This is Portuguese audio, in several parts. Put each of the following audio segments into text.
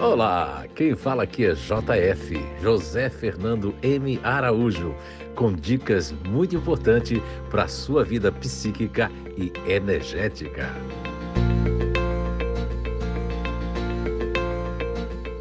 Olá, quem fala aqui é JF, José Fernando M. Araújo, com dicas muito importantes para a sua vida psíquica e energética.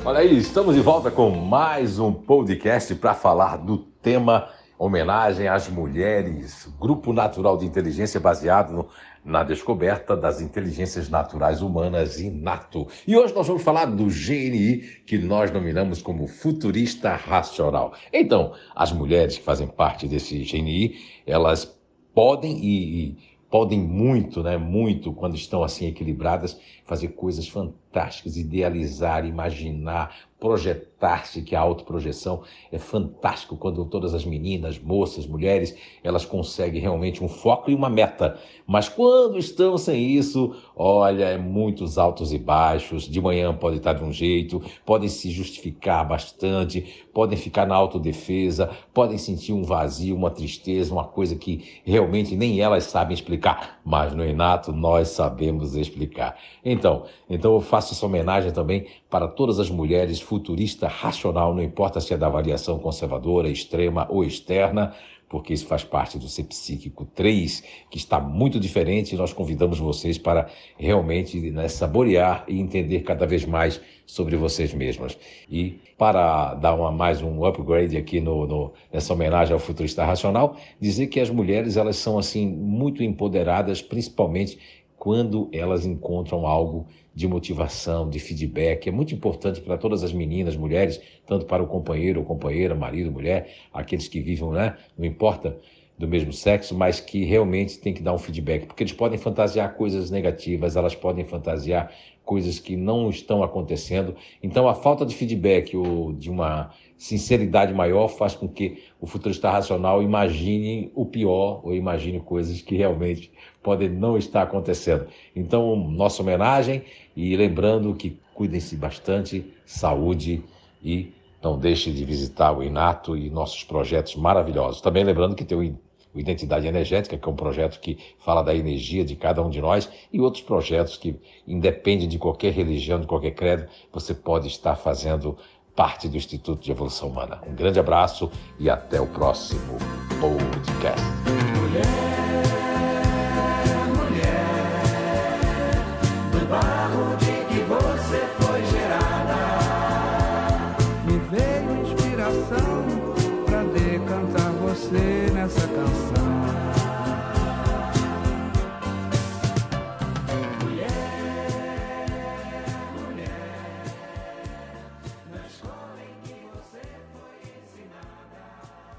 Olha aí, estamos de volta com mais um podcast para falar do tema homenagem às mulheres, grupo natural de inteligência baseado no, na descoberta das inteligências naturais humanas inato. E hoje nós vamos falar do GNI, que nós nominamos como futurista racional. Então, as mulheres que fazem parte desse GNI, elas podem e, e podem muito, né, muito, quando estão assim equilibradas, fazer coisas fantásticas, idealizar, imaginar, projetar-se, que a autoprojeção é fantástico quando todas as meninas, moças, mulheres, elas conseguem realmente um foco e uma meta. Mas quando estão sem isso, olha, é muitos altos e baixos. De manhã pode estar de um jeito, podem se justificar bastante, podem ficar na autodefesa, podem sentir um vazio, uma tristeza, uma coisa que realmente nem elas sabem explicar, mas no Inato nós sabemos explicar. Então, então eu faço essa homenagem também para todas as mulheres futurista racional, não importa se é da variação conservadora, extrema ou externa, porque isso faz parte do Ser Psíquico 3, que está muito diferente, e nós convidamos vocês para realmente né, saborear e entender cada vez mais sobre vocês mesmas. E para dar uma, mais um upgrade aqui no, no, nessa homenagem ao futurista racional, dizer que as mulheres elas são assim muito empoderadas, principalmente quando elas encontram algo de motivação, de feedback. É muito importante para todas as meninas, mulheres, tanto para o companheiro ou companheira, marido, mulher, aqueles que vivem, né? Não importa do mesmo sexo, mas que realmente tem que dar um feedback, porque eles podem fantasiar coisas negativas, elas podem fantasiar coisas que não estão acontecendo. Então, a falta de feedback ou de uma sinceridade maior faz com que o futurista racional imagine o pior ou imagine coisas que realmente podem não estar acontecendo. Então, nossa homenagem e lembrando que cuidem-se bastante, saúde e não deixe de visitar o Inato e nossos projetos maravilhosos. Também lembrando que tem o o Identidade Energética, que é um projeto que fala da energia de cada um de nós, e outros projetos que independem de qualquer religião, de qualquer credo, você pode estar fazendo parte do Instituto de Evolução Humana. Um grande abraço e até o próximo podcast. Mulher, mulher, do barro de que você foi gerada, me veio inspiração você nessa canção.